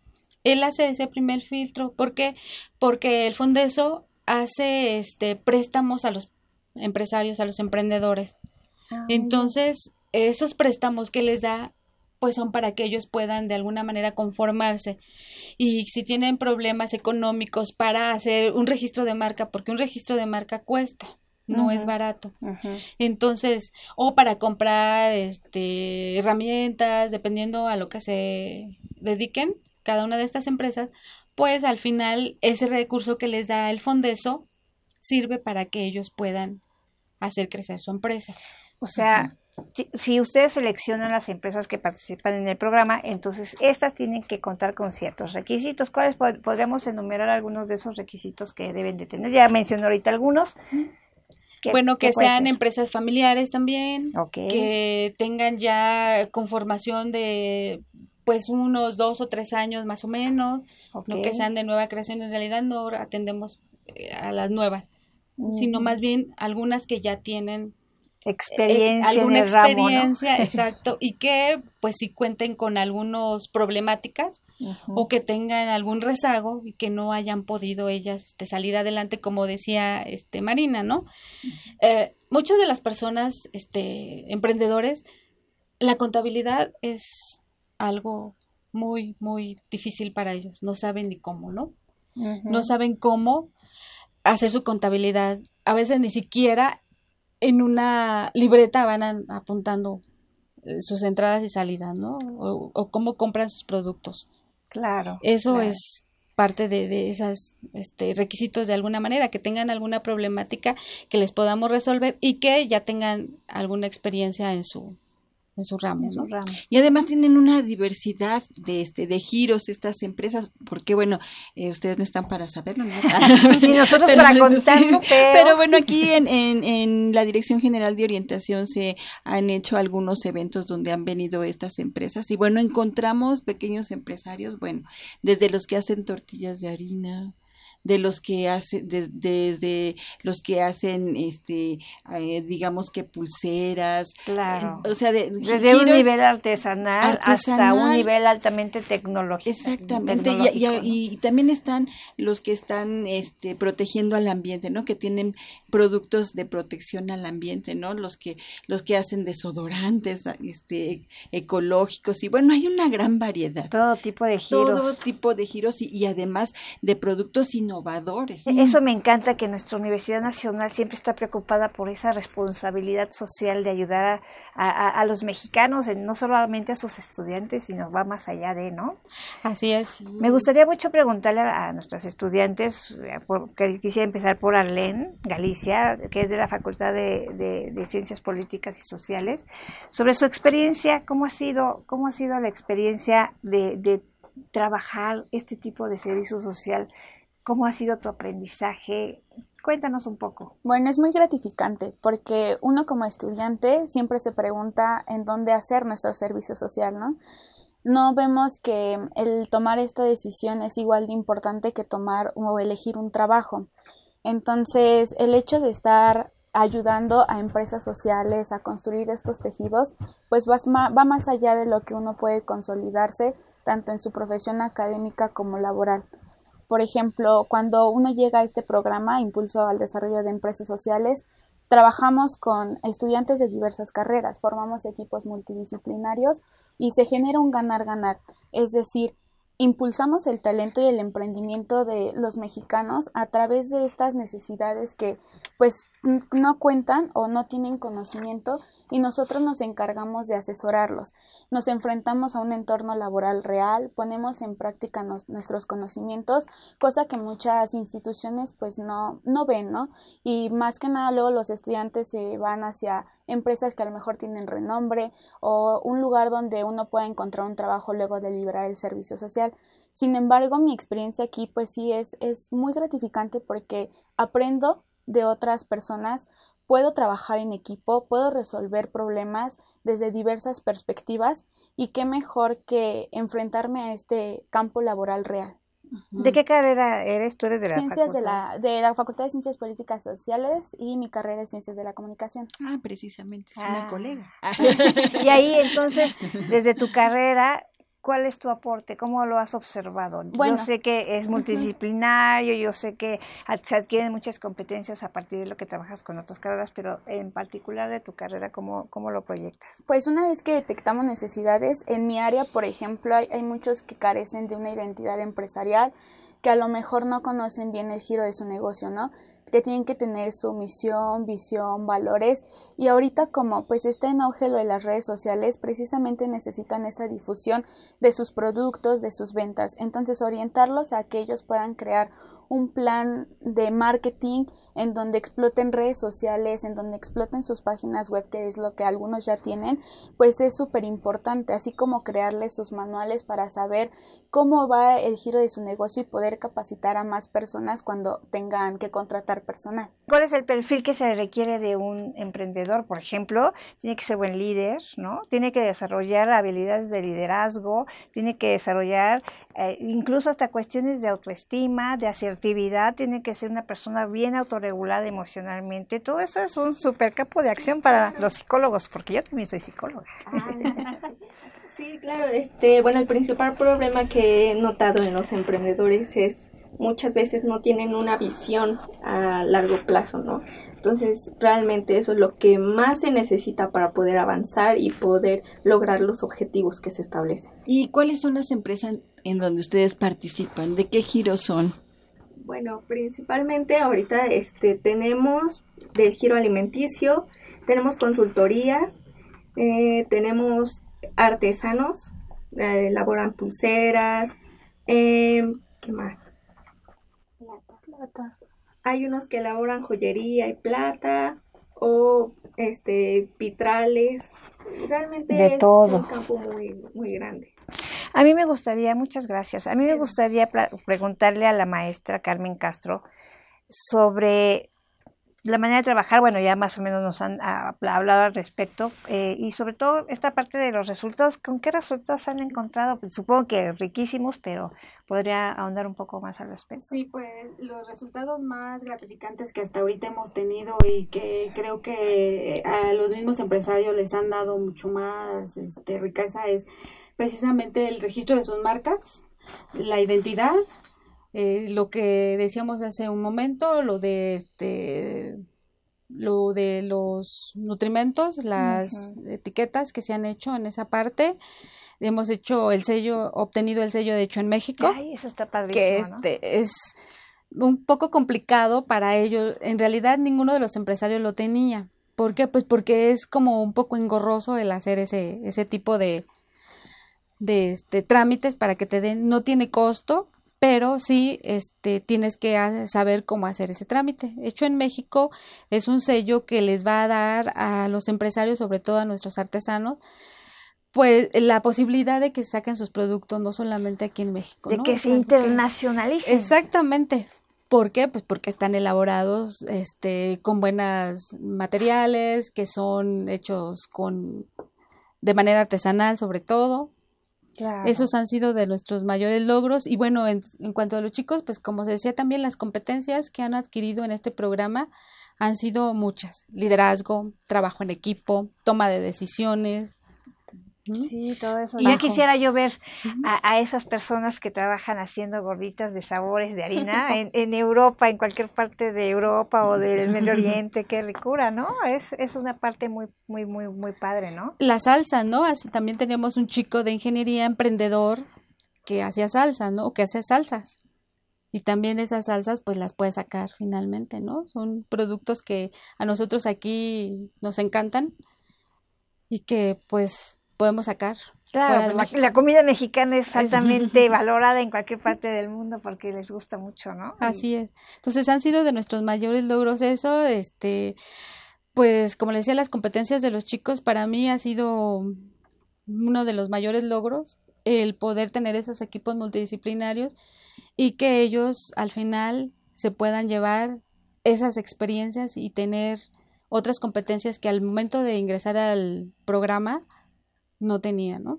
Él hace ese primer filtro. ¿Por qué? Porque el Fondeso hace este préstamos a los empresarios, a los emprendedores. Ah, Entonces, esos préstamos que les da pues son para que ellos puedan de alguna manera conformarse. Y si tienen problemas económicos para hacer un registro de marca, porque un registro de marca cuesta no uh -huh. es barato. Uh -huh. Entonces, o para comprar este herramientas, dependiendo a lo que se dediquen cada una de estas empresas, pues al final ese recurso que les da el Fondeso sirve para que ellos puedan hacer crecer su empresa. O sea, uh -huh. Si, si, ustedes seleccionan las empresas que participan en el programa, entonces estas tienen que contar con ciertos requisitos. ¿Cuáles pod podríamos enumerar algunos de esos requisitos que deben de tener? Ya mencionó ahorita algunos. ¿Qué, bueno, que sean empresas familiares también, okay. que tengan ya conformación de pues unos dos o tres años más o menos, okay. no que sean de nueva creación, en realidad no atendemos eh, a las nuevas, mm. sino más bien algunas que ya tienen experiencia, eh, alguna en experiencia, ramo, ¿no? [LAUGHS] exacto, y que pues sí cuenten con algunas problemáticas o que tengan algún rezago y que no hayan podido ellas este, salir adelante, como decía este, Marina, ¿no? Eh, muchas de las personas, este, emprendedores, la contabilidad es algo muy, muy difícil para ellos. No saben ni cómo, ¿no? No saben cómo hacer su contabilidad. A veces ni siquiera en una libreta van apuntando eh, sus entradas y salidas, ¿no? O, cómo compran sus productos. Claro. Eso es parte de, de esos este, requisitos de alguna manera, que tengan alguna problemática que les podamos resolver y que ya tengan alguna experiencia en su, en su ramo, Y además tienen una diversidad de este de giros estas empresas, porque bueno, eh, ustedes no están para saberlo, ¿no? [LAUGHS] y nosotros para contarlo, pero... bueno, aquí en, en, en, la Dirección General de Orientación se han hecho algunos eventos donde han venido estas empresas. Y bueno, encontramos pequeños empresarios, bueno, desde los que hacen tortillas de harina, de los que hacen desde los que hacen este eh, digamos que pulseras claro. o sea desde un nivel artesanal, hasta un nivel altamente tecnológico exactamente y, también están los que están este protegiendo al ambiente no que tienen productos de protección al ambiente no los que los que hacen desodorantes este ecológicos y bueno hay una gran variedad. Todo tipo de giros. todo tipo de giros y, y además de productos innovadores innovadores. E-, eso me encanta que nuestra Universidad Nacional siempre está preocupada por esa responsabilidad social de ayudar a, los mexicanos, no solamente a sus estudiantes, sino va más allá de, ¿no? Así es. Me gustaría mucho preguntarle a, nuestros estudiantes, eh, que quisiera empezar por Arlene Galicia, que es de la Facultad de, Ciencias Políticas y Sociales, sobre su experiencia, cómo ha sido, cómo ha sido la experiencia de, de trabajar este tipo de servicio social ¿Cómo ha sido tu aprendizaje? Cuéntanos un poco. Bueno, es muy gratificante porque uno como estudiante siempre se pregunta en dónde hacer nuestro servicio social, ¿no? No vemos que el tomar esta decisión es igual de importante que tomar o elegir un trabajo. Entonces, el hecho de estar ayudando a empresas sociales a construir estos tejidos, pues va, más allá de lo que uno puede consolidarse tanto en su profesión académica como laboral. Por ejemplo, cuando uno llega a este programa, Impulso al Desarrollo de Empresas Sociales, trabajamos con estudiantes de diversas carreras, formamos equipos multidisciplinarios y se genera un ganar-ganar. Es decir, impulsamos el talento y el emprendimiento de los mexicanos a través de estas necesidades que pues no cuentan o no tienen conocimiento y nosotros nos encargamos de asesorarlos. Nos enfrentamos a un entorno laboral real, ponemos en práctica nuestros conocimientos, cosa que muchas instituciones pues no, no ven, ¿no? Y más que nada luego los estudiantes se van hacia empresas que a lo mejor tienen renombre o un lugar donde uno pueda encontrar un trabajo luego de liberar el servicio social. Sin embargo, mi experiencia aquí pues sí es, es muy gratificante porque aprendo de otras personas, puedo trabajar en equipo, puedo resolver problemas desde diversas perspectivas y qué mejor que enfrentarme a este campo laboral real. ¿De qué carrera eres? ¿Tú eres de la Ciencias facultad? de la, de la Facultad de Ciencias Políticas Sociales y mi carrera es Ciencias de la Comunicación. Ah, precisamente, es una Ah. colega. [LAUGHS] y ahí entonces, desde tu carrera, ¿cuál es tu aporte? ¿Cómo lo has observado? Bueno. yo sé que es multidisciplinario, yo sé que se adquieren muchas competencias a partir de lo que trabajas con otras carreras, pero en particular de tu carrera, ¿cómo, cómo lo proyectas? Pues una vez que detectamos necesidades, en mi área, por ejemplo, hay, hay muchos que carecen de una identidad empresarial, que a lo mejor no conocen bien el giro de su negocio, ¿no? Que tienen que tener su misión, visión, valores y ahorita como pues está en auge lo de las redes sociales, precisamente necesitan esa difusión de sus productos, de sus ventas. Entonces orientarlos a que ellos puedan crear un plan de marketing en donde exploten redes sociales, en donde exploten sus páginas web, que es lo que algunos ya tienen, pues es súper importante, así como crearles sus manuales para saber cómo va el giro de su negocio y poder capacitar a más personas cuando tengan que contratar personal. ¿Cuál es el perfil que se requiere de un emprendedor? Por ejemplo, tiene que ser buen líder, ¿no? Tiene que desarrollar habilidades de liderazgo, tiene que desarrollar eh, incluso hasta cuestiones de autoestima, de asertividad, tiene que ser una persona bien autorregulada emocionalmente. Todo eso es un super campo de acción para los psicólogos, porque yo también soy psicóloga. [LAUGHS] Sí, claro. Este, bueno, el principal problema que he notado en los emprendedores es muchas veces no tienen una visión a largo plazo, ¿no? Entonces, realmente eso es lo que más se necesita para poder avanzar y poder lograr los objetivos que se establecen. ¿Y cuáles son las empresas en donde ustedes participan? ¿De qué giro son? Bueno, principalmente ahorita este, tenemos del giro alimenticio, tenemos consultorías, eh, tenemos artesanos, eh, elaboran pulseras, eh, ¿qué más? Plata, Hay unos que elaboran joyería y plata o este vitrales. Realmente es un campo muy, muy grande. A mí me gustaría, muchas gracias, a mí me gustaría preguntarle a la maestra Carmen Castro sobre la manera de trabajar, bueno, ya más o menos nos han hablado al respecto, eh, y sobre todo esta parte de los resultados, ¿con qué resultados han encontrado? Pues, supongo que riquísimos, pero podría ahondar un poco más al respecto. Sí, pues los resultados más gratificantes que hasta ahorita hemos tenido y que creo que a los mismos empresarios les han dado mucho más este, riqueza es precisamente el registro de sus marcas, la identidad eh, lo que decíamos hace un momento, lo de este lo de los nutrimentos, las etiquetas que se han hecho en esa parte. Hemos hecho el sello, obtenido el sello de hecho en México. Ay, eso está padrísimo. Que este es un poco complicado para ellos. En realidad ninguno de los empresarios lo tenía. ¿Por qué? Pues porque es como un poco engorroso el hacer ese, ese tipo de, de, de trámites para que te den, no tiene costo, pero sí este, tienes que saber cómo hacer ese trámite. Hecho en México es un sello que les va a dar a los empresarios, sobre todo a nuestros artesanos, pues la posibilidad de que saquen sus productos no solamente aquí en México. De que se internacionalicen. exactamente. ¿Por qué? Pues porque están elaborados este, con buenos materiales, que son hechos con de manera artesanal sobre todo, esos han sido de nuestros mayores logros. Y bueno, en, en, cuanto a los chicos, pues como se decía también, las competencias que han adquirido en este programa han sido muchas. Liderazgo, trabajo en equipo, toma de decisiones, Sí, todo eso. Y ya quisiera yo ver a, esas personas que trabajan haciendo gorditas de sabores de harina [LAUGHS] en, en, Europa, en cualquier parte de Europa o del Medio [LAUGHS] Oriente, qué ricura, ¿no? Es, es una parte muy, muy, muy, muy padre, ¿no? La salsa, ¿no? Así también tenemos un chico de ingeniería emprendedor que hacía salsa, ¿no? O que hace salsas. Y también esas salsas, pues las puede sacar finalmente, ¿no? Son productos que a nosotros aquí nos encantan y que, pues, podemos sacar. Claro, pues, la, comida mexicana es [LAUGHS] altamente valorada en cualquier parte del mundo porque les gusta mucho, ¿no? Así es. Entonces han sido de nuestros mayores logros eso, este, pues como les decía, las competencias de los chicos para mí ha sido uno de los mayores logros, el poder tener esos equipos multidisciplinarios y que ellos al final se puedan llevar esas experiencias y tener otras competencias que al momento de ingresar al programa no tenía, ¿no?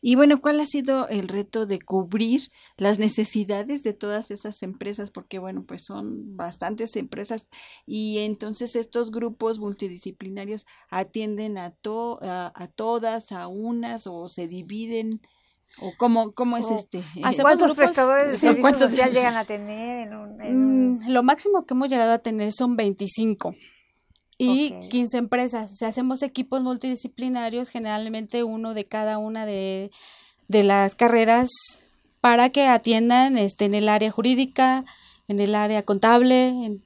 Y bueno, ¿cuál ha sido el reto de cubrir las necesidades de todas esas empresas? Porque bueno, pues son bastantes empresas y entonces estos grupos multidisciplinarios atienden a, to a, todas, a unas o se dividen. ¿O cómo, cómo es este? ¿Cuántos prestadores de servicio social llegan a tener? Mm, lo máximo que hemos llegado a tener son 25 y 15 empresas. O sea, hacemos equipos multidisciplinarios, generalmente uno de cada una de, de las carreras para que atiendan este, en el área jurídica, en el área contable, en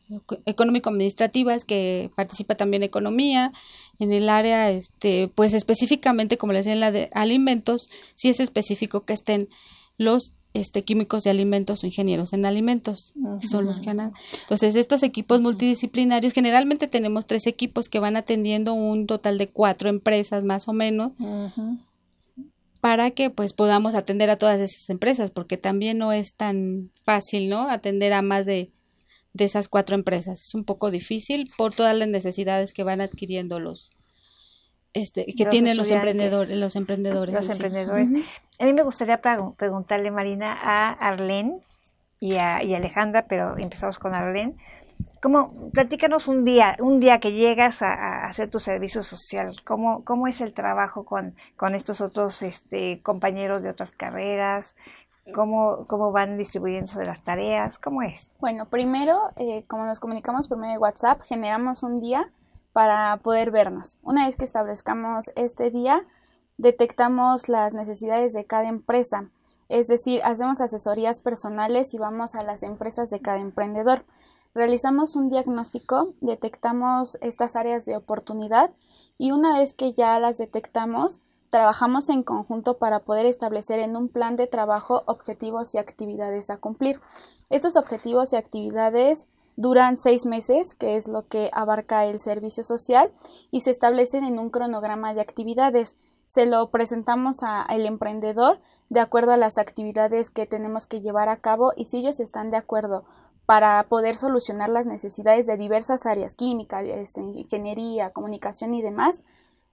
económico-administrativas, que participa también economía, en el área, este, pues específicamente, como les decía, en la de alimentos, si es específico que estén los este, químicos de alimentos o ingenieros en alimentos, son los que han... Entonces, estos equipos multidisciplinarios, generalmente tenemos tres equipos que van atendiendo un total de cuatro empresas más o menos, para que pues podamos atender a todas esas empresas, porque también no es tan fácil, ¿no? Atender a más de, de esas cuatro empresas. Es un poco difícil por todas las necesidades que van adquiriendo los, este, que tienen los emprendedores, los emprendedores. Los emprendedores. A mí me gustaría preguntarle, Marina, a Arlene y a, y Alejandra, pero empezamos con Arlene. ¿Cómo, platícanos un día, un día que llegas a, hacer tu servicio social, ¿cómo, cómo es el trabajo con, con estos otros este, compañeros de otras carreras? ¿Cómo, ¿Cómo van distribuyéndose las tareas? ¿Cómo es? Bueno, primero, eh, como nos comunicamos por medio de WhatsApp, generamos un día para poder vernos. Una vez que establezcamos este día, detectamos las necesidades de cada empresa, es decir, hacemos asesorías personales y vamos a las empresas de cada emprendedor. Realizamos un diagnóstico, detectamos estas áreas de oportunidad y una vez que ya las detectamos, trabajamos en conjunto para poder establecer en un plan de trabajo objetivos y actividades a cumplir. Estos objetivos y actividades duran seis meses, que es lo que abarca el servicio social, y se establecen en un cronograma de actividades. Se lo presentamos al emprendedor de acuerdo a las actividades que tenemos que llevar a cabo y si ellos están de acuerdo para poder solucionar las necesidades de diversas áreas, química, este, ingeniería, comunicación y demás,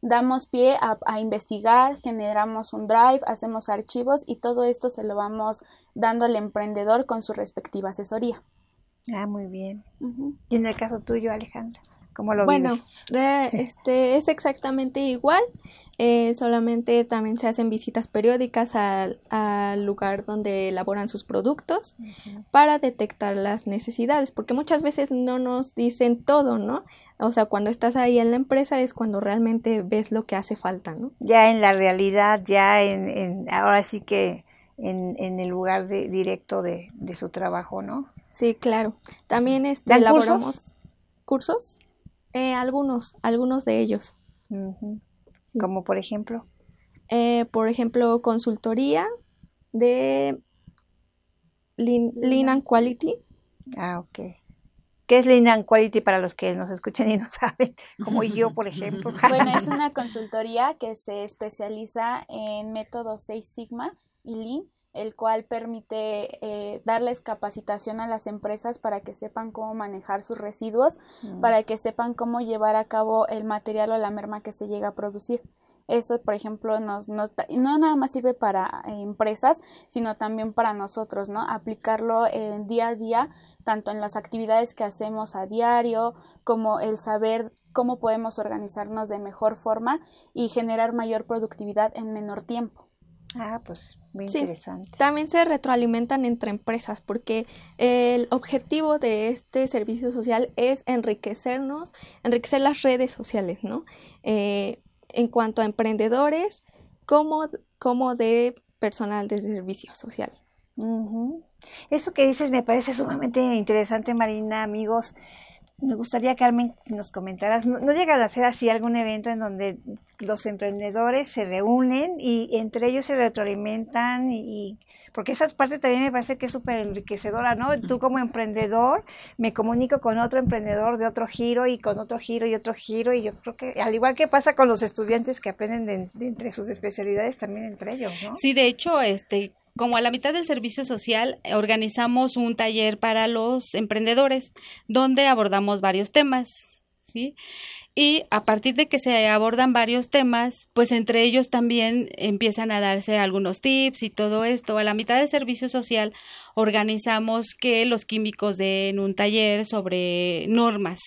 damos pie a, investigar, generamos un drive, hacemos archivos y todo esto se lo vamos dando al emprendedor con su respectiva asesoría. Ah, muy bien. Y en el caso tuyo, Alejandra, ¿cómo lo bueno, [LAUGHS] este es exactamente igual. Eh, solamente también se hacen visitas periódicas al, lugar donde elaboran sus productos para detectar las necesidades, porque muchas veces no nos dicen todo, ¿no? O sea, cuando estás ahí en la empresa es cuando realmente ves lo que hace falta, ¿no? Ya en la realidad, ya en, en ahora sí que en, en el lugar de, directo de, de, su trabajo, ¿no? Sí, claro. También este, elaboramos cursos, eh, algunos, algunos de ellos. Como por ejemplo. Eh, por ejemplo, consultoría de Lean, and Quality. Ah, ok. ¿Qué es Lean and Quality para los que nos escuchan y no [LAUGHS] saben? Como yo, por ejemplo. [LAUGHS] bueno, es una consultoría que se especializa en métodos 6 Sigma y Lean el cual permite eh, darles capacitación a las empresas para que sepan cómo manejar sus residuos, mm. para que sepan cómo llevar a cabo el material o la merma que se llega a producir. Eso, por ejemplo, nos, nos no nada más sirve para eh, empresas, sino también para nosotros, ¿no? Aplicarlo en día a día, tanto en las actividades que hacemos a diario, como el saber cómo podemos organizarnos de mejor forma y generar mayor productividad en menor tiempo. Ah, pues muy interesante. También se retroalimentan entre empresas porque el objetivo de este servicio social es enriquecernos, enriquecer las redes sociales, ¿no? Eh, en cuanto a emprendedores como, como de personal de servicio social. Eso que dices me parece sumamente interesante, Marina, amigos. Me gustaría, Carmen, si nos comentaras, ¿no, ¿no llegas a hacer así algún evento en donde los emprendedores se reúnen y entre ellos se retroalimentan y, porque esa parte también me parece que es súper enriquecedora, ¿no? Tú como emprendedor me comunico con otro emprendedor de otro giro y con otro giro y otro giro y yo creo que al igual que pasa con los estudiantes que aprenden de, entre sus especialidades también entre ellos, ¿no? Sí, de hecho, este como a la mitad del servicio social, organizamos un taller para los emprendedores donde abordamos varios temas, ¿sí? Y a partir de que se abordan varios temas, pues entre ellos también empiezan a darse algunos tips y todo esto. A la mitad del servicio social organizamos que los químicos den un taller sobre normas,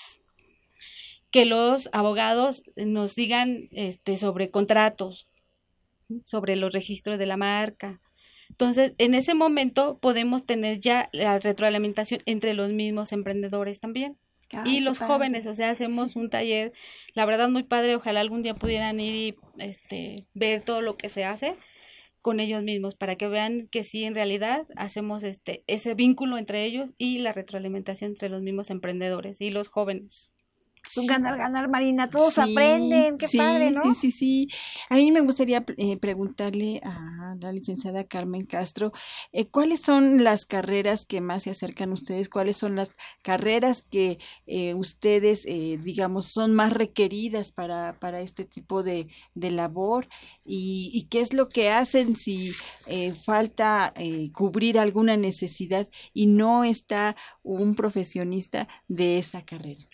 que los abogados nos digan este, sobre contratos, sobre los registros de la marca, entonces, en ese momento podemos tener ya la retroalimentación entre los mismos emprendedores también. y los jóvenes, o sea, hacemos un taller, la verdad muy padre, ojalá algún día pudieran ir y este, ver todo lo que se hace con ellos mismos para que vean que sí en realidad hacemos este ese vínculo entre ellos y la retroalimentación entre los mismos emprendedores y los jóvenes. Es un ganar, ganar, Marina. Todos aprenden. Qué padre, ¿no? Sí, sí, sí. A mí me gustaría eh, preguntarle a la licenciada Carmen Castro, eh, ¿cuáles son las carreras que más se acercan a ustedes? ¿Cuáles son las carreras que eh, ustedes, digamos, son más requeridas para, para este tipo de, de labor? ¿Y, ¿Y, qué es lo que hacen si falta cubrir alguna necesidad y no está un profesionista de esa carrera?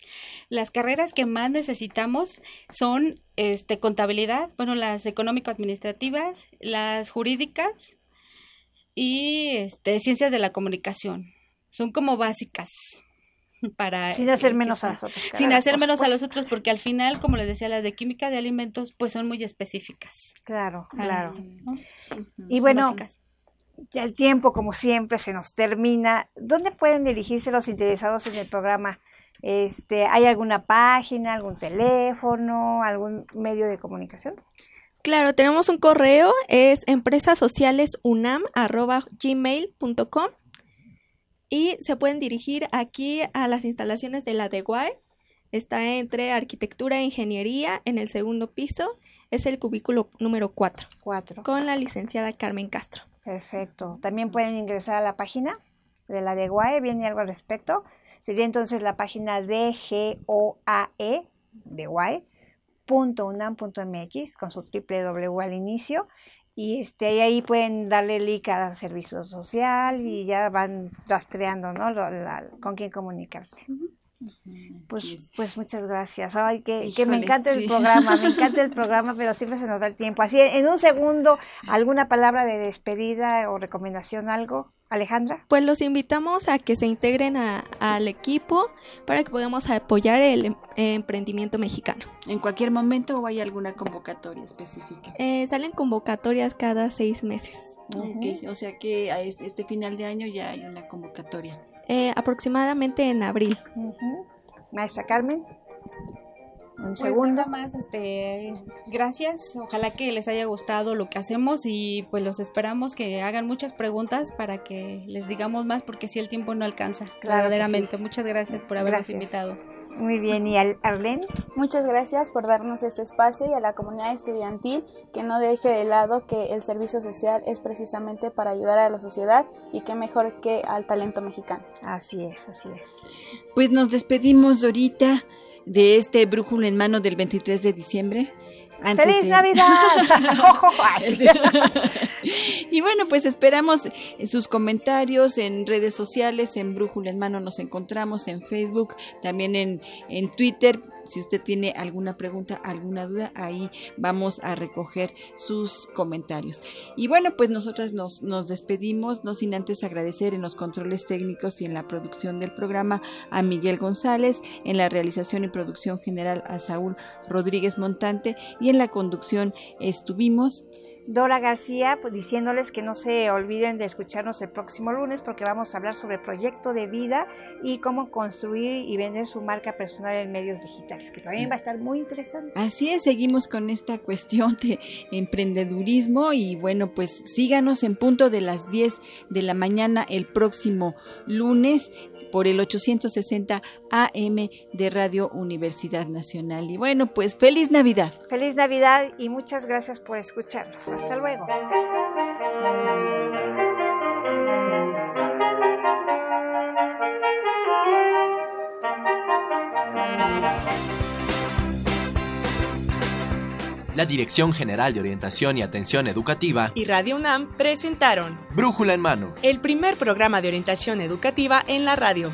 Las carreras que más necesitamos son este contabilidad, bueno, las económico-administrativas, las jurídicas y este, ciencias de la comunicación. Son como básicas. para sin hacer menos a los otros. sin hacer menos a los otros, porque al final, como les decía, las de química de alimentos, pues son muy específicas. Claro, claro. Y bueno, ya el tiempo, como siempre, se nos termina. ¿Dónde pueden dirigirse los interesados en el programa? Este, ¿Hay alguna página, algún teléfono, algún medio de comunicación? Claro, tenemos un correo, es empresasocialesunam.gmail.com y se pueden dirigir aquí a las instalaciones de la DEGUAE. Está entre arquitectura e ingeniería en el segundo piso. Es el cubículo número 4. 4. Con la licenciada Carmen Castro. Perfecto. También pueden ingresar a la página de la DEGUAE. ¿Viene algo al respecto? Sería entonces la página DGOAE, DEGUAE .unam.mx con su triple W al inicio y este ahí pueden darle link a servicio social y ya van rastreando ¿no? con quién comunicarse. Pues, pues muchas gracias. Ay, que, que me encanta el programa, me encanta el [LAUGHS] programa, pero siempre se nos da el tiempo. Así, en un segundo, ¿alguna palabra de despedida o recomendación, algo? Alejandra. Pues los invitamos a que se integren al equipo para que podamos apoyar el em, emprendimiento mexicano. ¿En cualquier momento o hay alguna convocatoria específica? Eh, salen convocatorias cada seis meses. o sea que a este final de año ya hay una convocatoria. Eh, aproximadamente en abril. Maestra Carmen. Un segundo. más, este, gracias. Ojalá que les haya gustado lo que hacemos y pues los esperamos que hagan muchas preguntas para que les digamos más porque si el tiempo no alcanza, verdaderamente. Muchas gracias por habernos invitado. Muy bien, ¿y Arlene? Muchas gracias por darnos este espacio y a la comunidad estudiantil que no deje de lado que el servicio social es precisamente para ayudar a la sociedad y que mejor que al talento mexicano. Así es, así es. Pues nos despedimos, Dorita de este brújulo en mano del 23 de diciembre. ¡Feliz Navidad! [LAUGHS] [LAUGHS] y bueno, pues esperamos sus comentarios en redes sociales, en Brújula en Mano nos encontramos, en Facebook, también en, en Twitter si usted tiene alguna pregunta, alguna duda, ahí vamos a recoger sus comentarios. Y bueno, pues nosotras nos, nos despedimos, no sin antes agradecer en los controles técnicos y en la producción del programa a Miguel González, en la realización y producción general a Saúl Rodríguez Montante y en la conducción estuvimos Dora García, pues, diciéndoles que no se olviden de escucharnos el próximo lunes porque vamos a hablar sobre proyecto de vida y cómo construir y vender su marca personal en medios digitales, que también va a estar muy interesante. Así es, seguimos con esta cuestión de emprendedurismo y bueno, pues síganos en punto de las 10 de la mañana el próximo lunes por el 860 AM de Radio Universidad Nacional. Y bueno, pues feliz Navidad. Feliz Navidad y muchas gracias por escucharnos. Hasta luego. La Dirección General de Orientación y Atención Educativa y Radio UNAM presentaron Brújula en Mano, el primer programa de orientación educativa en la radio.